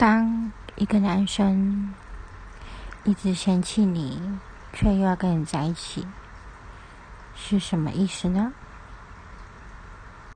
当一个男生一直嫌弃你却又要跟你在一起是什么意思呢？